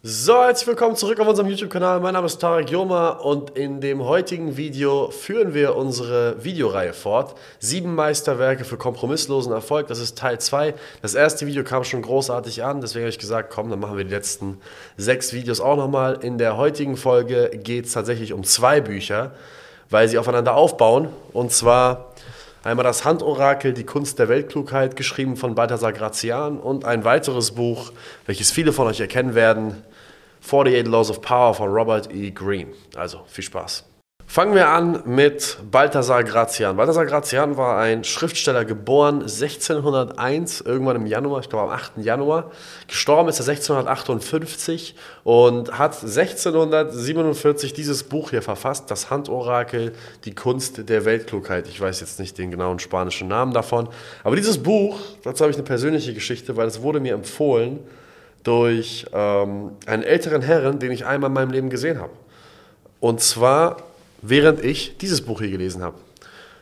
So, herzlich willkommen zurück auf unserem YouTube-Kanal. Mein Name ist Tarek Joma und in dem heutigen Video führen wir unsere Videoreihe fort. Sieben Meisterwerke für kompromisslosen Erfolg. Das ist Teil 2. Das erste Video kam schon großartig an, deswegen habe ich gesagt, komm, dann machen wir die letzten sechs Videos auch nochmal. In der heutigen Folge geht es tatsächlich um zwei Bücher, weil sie aufeinander aufbauen. Und zwar einmal das Handorakel, die Kunst der Weltklugheit, geschrieben von Balthasar Grazian und ein weiteres Buch, welches viele von euch erkennen werden, 48 Laws of Power von Robert E. Greene. Also viel Spaß. Fangen wir an mit Balthasar Grazian. Balthasar Grazian war ein Schriftsteller, geboren 1601, irgendwann im Januar, ich glaube am 8. Januar. Gestorben ist er 1658 und hat 1647 dieses Buch hier verfasst, das Handorakel, die Kunst der Weltklugheit. Ich weiß jetzt nicht den genauen spanischen Namen davon, aber dieses Buch, dazu habe ich eine persönliche Geschichte, weil es wurde mir empfohlen durch ähm, einen älteren Herren, den ich einmal in meinem Leben gesehen habe. Und zwar während ich dieses Buch hier gelesen habe.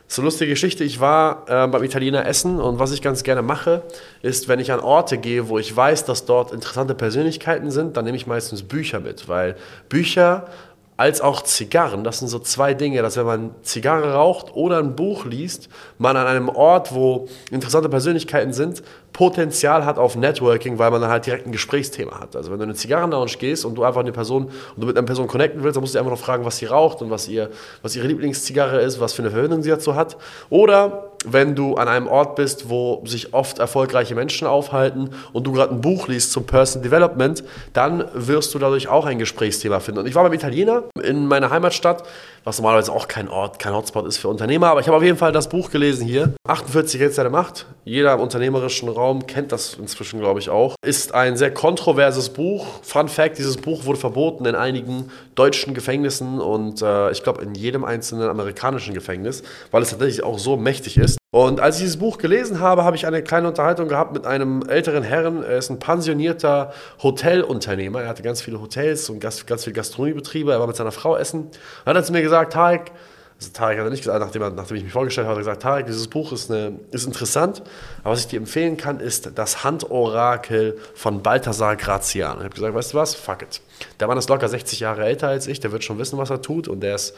So lustige Geschichte, ich war äh, beim Italiener essen und was ich ganz gerne mache, ist, wenn ich an Orte gehe, wo ich weiß, dass dort interessante Persönlichkeiten sind, dann nehme ich meistens Bücher mit, weil Bücher als auch Zigarren, das sind so zwei Dinge, dass wenn man Zigarre raucht oder ein Buch liest, man an einem Ort, wo interessante Persönlichkeiten sind, Potenzial hat auf Networking, weil man dann halt direkt ein Gesprächsthema hat. Also wenn du in eine Zigarrenlounge gehst und du einfach eine Person und du mit einer Person connecten willst, dann musst du einfach noch fragen, was sie raucht und was, ihr, was ihre Lieblingszigarre ist, was für eine Verbindung sie dazu hat. Oder wenn du an einem Ort bist, wo sich oft erfolgreiche Menschen aufhalten und du gerade ein Buch liest zum Personal Development, dann wirst du dadurch auch ein Gesprächsthema finden. Und ich war beim Italiener in meiner Heimatstadt, was normalerweise auch kein Ort, kein Hotspot ist für Unternehmer, aber ich habe auf jeden Fall das Buch gelesen hier. 48 Hits der Macht. Jeder im unternehmerischen Raum Raum kennt das inzwischen, glaube ich, auch. Ist ein sehr kontroverses Buch. Fun Fact: Dieses Buch wurde verboten in einigen deutschen Gefängnissen und äh, ich glaube in jedem einzelnen amerikanischen Gefängnis, weil es tatsächlich auch so mächtig ist. Und als ich dieses Buch gelesen habe, habe ich eine kleine Unterhaltung gehabt mit einem älteren Herrn. Er ist ein pensionierter Hotelunternehmer. Er hatte ganz viele Hotels und ganz, ganz viele Gastronomiebetriebe. Er war mit seiner Frau essen. Und hat er zu mir gesagt, Tarek, also Tarek hat nicht gesagt, nachdem, er, nachdem ich mich vorgestellt habe, hat er gesagt, Tarek, dieses Buch ist, eine, ist interessant, aber was ich dir empfehlen kann, ist das Handorakel von Balthasar Grazian. Ich habe gesagt, weißt du was, fuck it. Der Mann ist locker 60 Jahre älter als ich, der wird schon wissen, was er tut und der ist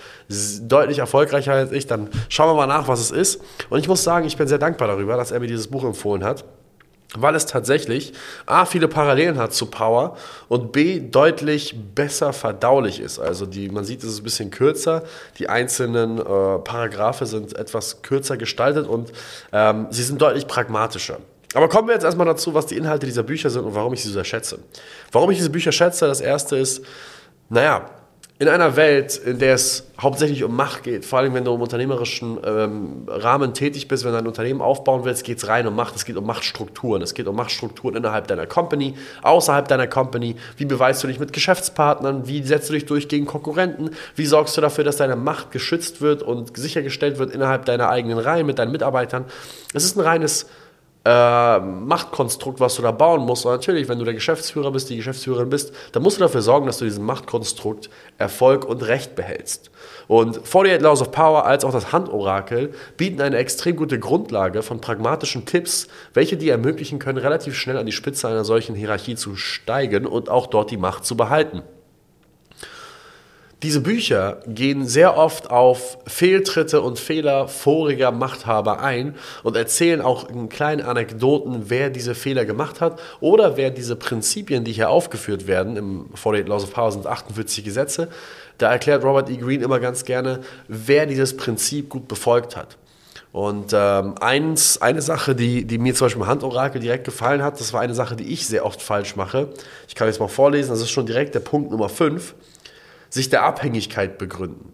deutlich erfolgreicher als ich. Dann schauen wir mal nach, was es ist. Und ich muss sagen, ich bin sehr dankbar darüber, dass er mir dieses Buch empfohlen hat weil es tatsächlich A, viele Parallelen hat zu Power und B, deutlich besser verdaulich ist. Also die, man sieht, es ist ein bisschen kürzer, die einzelnen äh, Paragraphe sind etwas kürzer gestaltet und ähm, sie sind deutlich pragmatischer. Aber kommen wir jetzt erstmal dazu, was die Inhalte dieser Bücher sind und warum ich sie so schätze. Warum ich diese Bücher schätze, das erste ist, naja, in einer Welt, in der es hauptsächlich um Macht geht, vor allem wenn du im unternehmerischen ähm, Rahmen tätig bist, wenn du ein Unternehmen aufbauen willst, geht es rein um Macht, es geht um Machtstrukturen, es geht um Machtstrukturen innerhalb deiner Company, außerhalb deiner Company, wie beweist du dich mit Geschäftspartnern, wie setzt du dich durch gegen Konkurrenten, wie sorgst du dafür, dass deine Macht geschützt wird und sichergestellt wird innerhalb deiner eigenen Reihen mit deinen Mitarbeitern. Es ist ein reines äh, Machtkonstrukt, was du da bauen musst. Und natürlich, wenn du der Geschäftsführer bist, die Geschäftsführerin bist, dann musst du dafür sorgen, dass du diesem Machtkonstrukt Erfolg und Recht behältst. Und 48 Laws of Power als auch das Handorakel bieten eine extrem gute Grundlage von pragmatischen Tipps, welche dir ermöglichen können, relativ schnell an die Spitze einer solchen Hierarchie zu steigen und auch dort die Macht zu behalten. Diese Bücher gehen sehr oft auf Fehltritte und Fehler voriger Machthaber ein und erzählen auch in kleinen Anekdoten, wer diese Fehler gemacht hat oder wer diese Prinzipien, die hier aufgeführt werden, im 48 Laws of Power sind 48 Gesetze, da erklärt Robert E. Greene immer ganz gerne, wer dieses Prinzip gut befolgt hat. Und ähm, eins, eine Sache, die, die mir zum Beispiel im Handorakel direkt gefallen hat, das war eine Sache, die ich sehr oft falsch mache. Ich kann jetzt mal vorlesen, das ist schon direkt der Punkt Nummer 5 sich der Abhängigkeit begründen.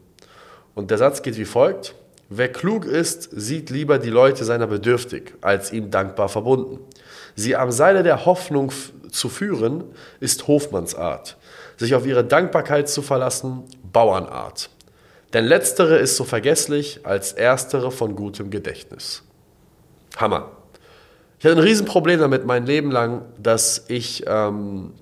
Und der Satz geht wie folgt. Wer klug ist, sieht lieber die Leute seiner bedürftig, als ihm dankbar verbunden. Sie am Seile der Hoffnung zu führen, ist Hofmannsart. Sich auf ihre Dankbarkeit zu verlassen, Bauernart. Denn letztere ist so vergesslich als erstere von gutem Gedächtnis. Hammer. Ich hatte ein Riesenproblem damit mein Leben lang, dass ich ähm,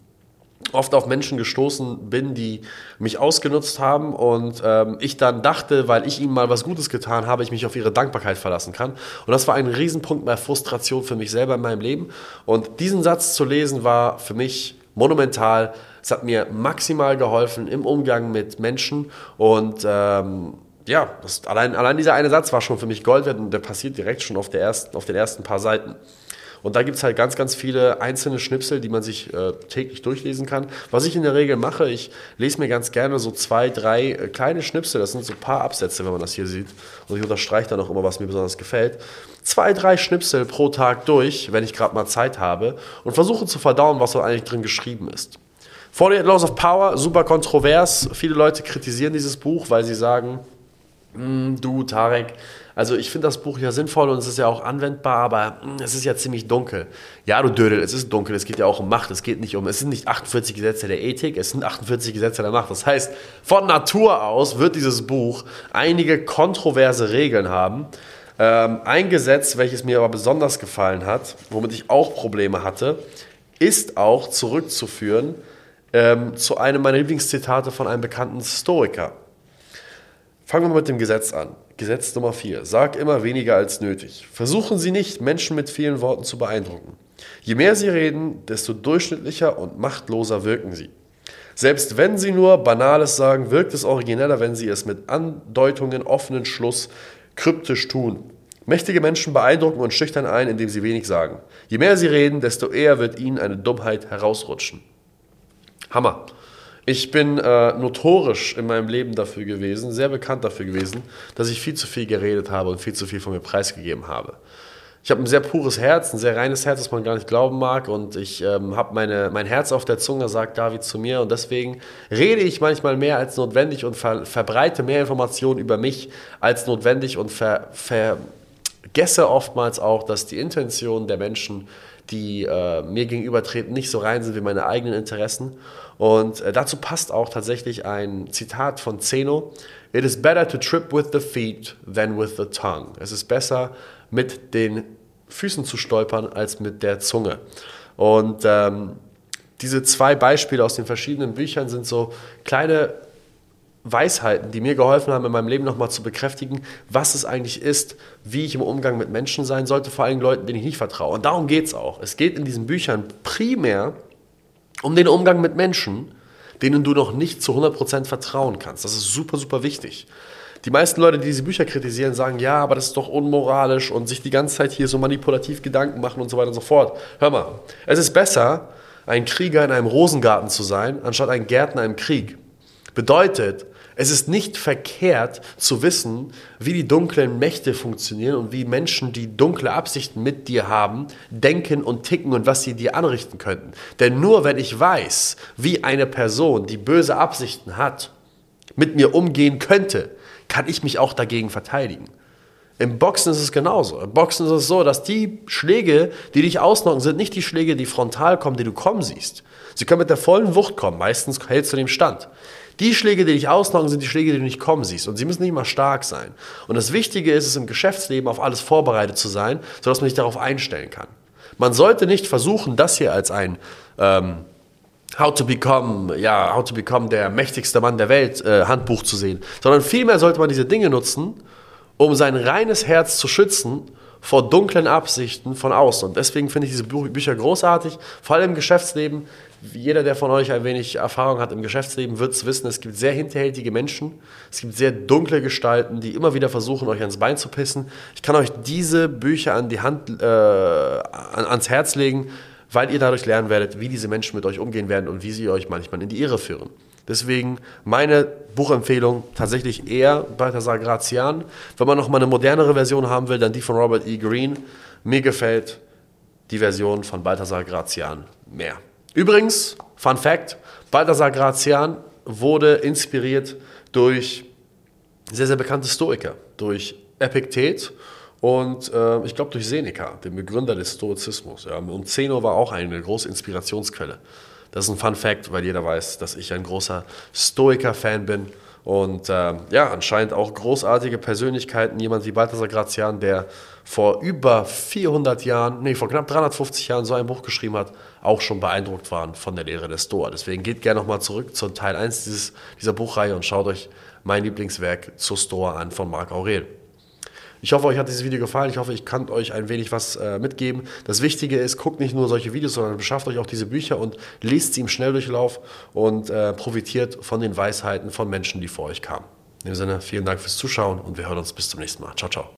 oft auf Menschen gestoßen bin, die mich ausgenutzt haben und ähm, ich dann dachte, weil ich ihnen mal was Gutes getan habe, ich mich auf ihre Dankbarkeit verlassen kann. Und das war ein Riesenpunkt mehr Frustration für mich selber in meinem Leben. Und diesen Satz zu lesen war für mich monumental. Es hat mir maximal geholfen im Umgang mit Menschen und ähm, ja, das, allein, allein dieser eine Satz war schon für mich Gold wert und der passiert direkt schon auf, der ersten, auf den ersten paar Seiten. Und da gibt es halt ganz, ganz viele einzelne Schnipsel, die man sich äh, täglich durchlesen kann. Was ich in der Regel mache, ich lese mir ganz gerne so zwei, drei äh, kleine Schnipsel, das sind so ein paar Absätze, wenn man das hier sieht. Und ich unterstreiche dann auch immer, was mir besonders gefällt. Zwei, drei Schnipsel pro Tag durch, wenn ich gerade mal Zeit habe und versuche zu verdauen, was da eigentlich drin geschrieben ist. 48 Laws of Power, super kontrovers. Viele Leute kritisieren dieses Buch, weil sie sagen, hm, du, Tarek, also ich finde das Buch ja sinnvoll und es ist ja auch anwendbar, aber hm, es ist ja ziemlich dunkel. Ja, du Dödel, es ist dunkel, es geht ja auch um Macht, es geht nicht um, es sind nicht 48 Gesetze der Ethik, es sind 48 Gesetze der Macht. Das heißt, von Natur aus wird dieses Buch einige kontroverse Regeln haben. Ähm, ein Gesetz, welches mir aber besonders gefallen hat, womit ich auch Probleme hatte, ist auch zurückzuführen ähm, zu einem meiner Lieblingszitate von einem bekannten Stoiker. Fangen wir mal mit dem Gesetz an. Gesetz Nummer 4. Sag immer weniger als nötig. Versuchen Sie nicht, Menschen mit vielen Worten zu beeindrucken. Je mehr Sie reden, desto durchschnittlicher und machtloser wirken Sie. Selbst wenn Sie nur Banales sagen, wirkt es origineller, wenn Sie es mit Andeutungen, offenen Schluss, kryptisch tun. Mächtige Menschen beeindrucken und schüchtern ein, indem sie wenig sagen. Je mehr sie reden, desto eher wird ihnen eine Dummheit herausrutschen. Hammer. Ich bin äh, notorisch in meinem Leben dafür gewesen, sehr bekannt dafür gewesen, dass ich viel zu viel geredet habe und viel zu viel von mir preisgegeben habe. Ich habe ein sehr pures Herz, ein sehr reines Herz, das man gar nicht glauben mag. Und ich ähm, habe mein Herz auf der Zunge, sagt David zu mir. Und deswegen rede ich manchmal mehr als notwendig und ver verbreite mehr Informationen über mich als notwendig und ver vergesse oftmals auch, dass die Intention der Menschen, die äh, mir gegenübertreten, nicht so rein sind wie meine eigenen Interessen. Und äh, dazu passt auch tatsächlich ein Zitat von Zeno. It is better to trip with the feet than with the tongue. Es ist besser, mit den Füßen zu stolpern, als mit der Zunge. Und ähm, diese zwei Beispiele aus den verschiedenen Büchern sind so kleine Weisheiten, die mir geholfen haben, in meinem Leben nochmal zu bekräftigen, was es eigentlich ist, wie ich im Umgang mit Menschen sein sollte, vor allem Leuten, denen ich nicht vertraue. Und darum geht es auch. Es geht in diesen Büchern primär um den Umgang mit Menschen, denen du noch nicht zu 100% vertrauen kannst. Das ist super, super wichtig. Die meisten Leute, die diese Bücher kritisieren, sagen, ja, aber das ist doch unmoralisch und sich die ganze Zeit hier so manipulativ Gedanken machen und so weiter und so fort. Hör mal, es ist besser, ein Krieger in einem Rosengarten zu sein, anstatt ein Gärtner im Krieg. Bedeutet, es ist nicht verkehrt zu wissen, wie die dunklen Mächte funktionieren und wie Menschen, die dunkle Absichten mit dir haben, denken und ticken und was sie dir anrichten könnten. Denn nur wenn ich weiß, wie eine Person, die böse Absichten hat, mit mir umgehen könnte, kann ich mich auch dagegen verteidigen. Im Boxen ist es genauso. Im Boxen ist es so, dass die Schläge, die dich ausnocken, sind nicht die Schläge, die frontal kommen, die du kommen siehst. Sie können mit der vollen Wucht kommen. Meistens hältst du dem Stand. Die Schläge, die dich ausnocken, sind die Schläge, die du nicht kommen siehst. Und sie müssen nicht immer stark sein. Und das Wichtige ist es im Geschäftsleben, auf alles vorbereitet zu sein, sodass man sich darauf einstellen kann. Man sollte nicht versuchen, das hier als ein ähm, How to become, ja, How to become der mächtigste Mann der Welt äh, Handbuch zu sehen, sondern vielmehr sollte man diese Dinge nutzen, um sein reines Herz zu schützen vor dunklen Absichten von außen. Und deswegen finde ich diese Bücher großartig, vor allem im Geschäftsleben. Jeder, der von euch ein wenig Erfahrung hat im Geschäftsleben, wird es wissen, es gibt sehr hinterhältige Menschen, es gibt sehr dunkle Gestalten, die immer wieder versuchen, euch ans Bein zu pissen. Ich kann euch diese Bücher an die Hand, äh, ans Herz legen, weil ihr dadurch lernen werdet, wie diese Menschen mit euch umgehen werden und wie sie euch manchmal in die Irre führen. Deswegen meine Buchempfehlung tatsächlich eher Balthasar Grazian. Wenn man noch mal eine modernere Version haben will, dann die von Robert E. Greene. Mir gefällt die Version von Balthasar Grazian mehr. Übrigens, Fun Fact, Balthasar Grazian wurde inspiriert durch sehr, sehr bekannte Stoiker, durch Epiktet und äh, ich glaube durch Seneca, den Begründer des Stoizismus. Ja. Und Zeno war auch eine große Inspirationsquelle. Das ist ein Fun Fact, weil jeder weiß, dass ich ein großer Stoiker-Fan bin. Und äh, ja, anscheinend auch großartige Persönlichkeiten, jemand wie Balthasar Grazian, der vor über 400 Jahren, nee, vor knapp 350 Jahren so ein Buch geschrieben hat, auch schon beeindruckt waren von der Lehre der Stoa. Deswegen geht gerne nochmal zurück zu Teil 1 dieses, dieser Buchreihe und schaut euch mein Lieblingswerk zur Stoa an von Marc Aurel. Ich hoffe, euch hat dieses Video gefallen. Ich hoffe, ich kann euch ein wenig was äh, mitgeben. Das Wichtige ist, guckt nicht nur solche Videos, sondern beschafft euch auch diese Bücher und lest sie im Schnelldurchlauf und äh, profitiert von den Weisheiten von Menschen, die vor euch kamen. In dem Sinne, vielen Dank fürs Zuschauen und wir hören uns bis zum nächsten Mal. Ciao, ciao.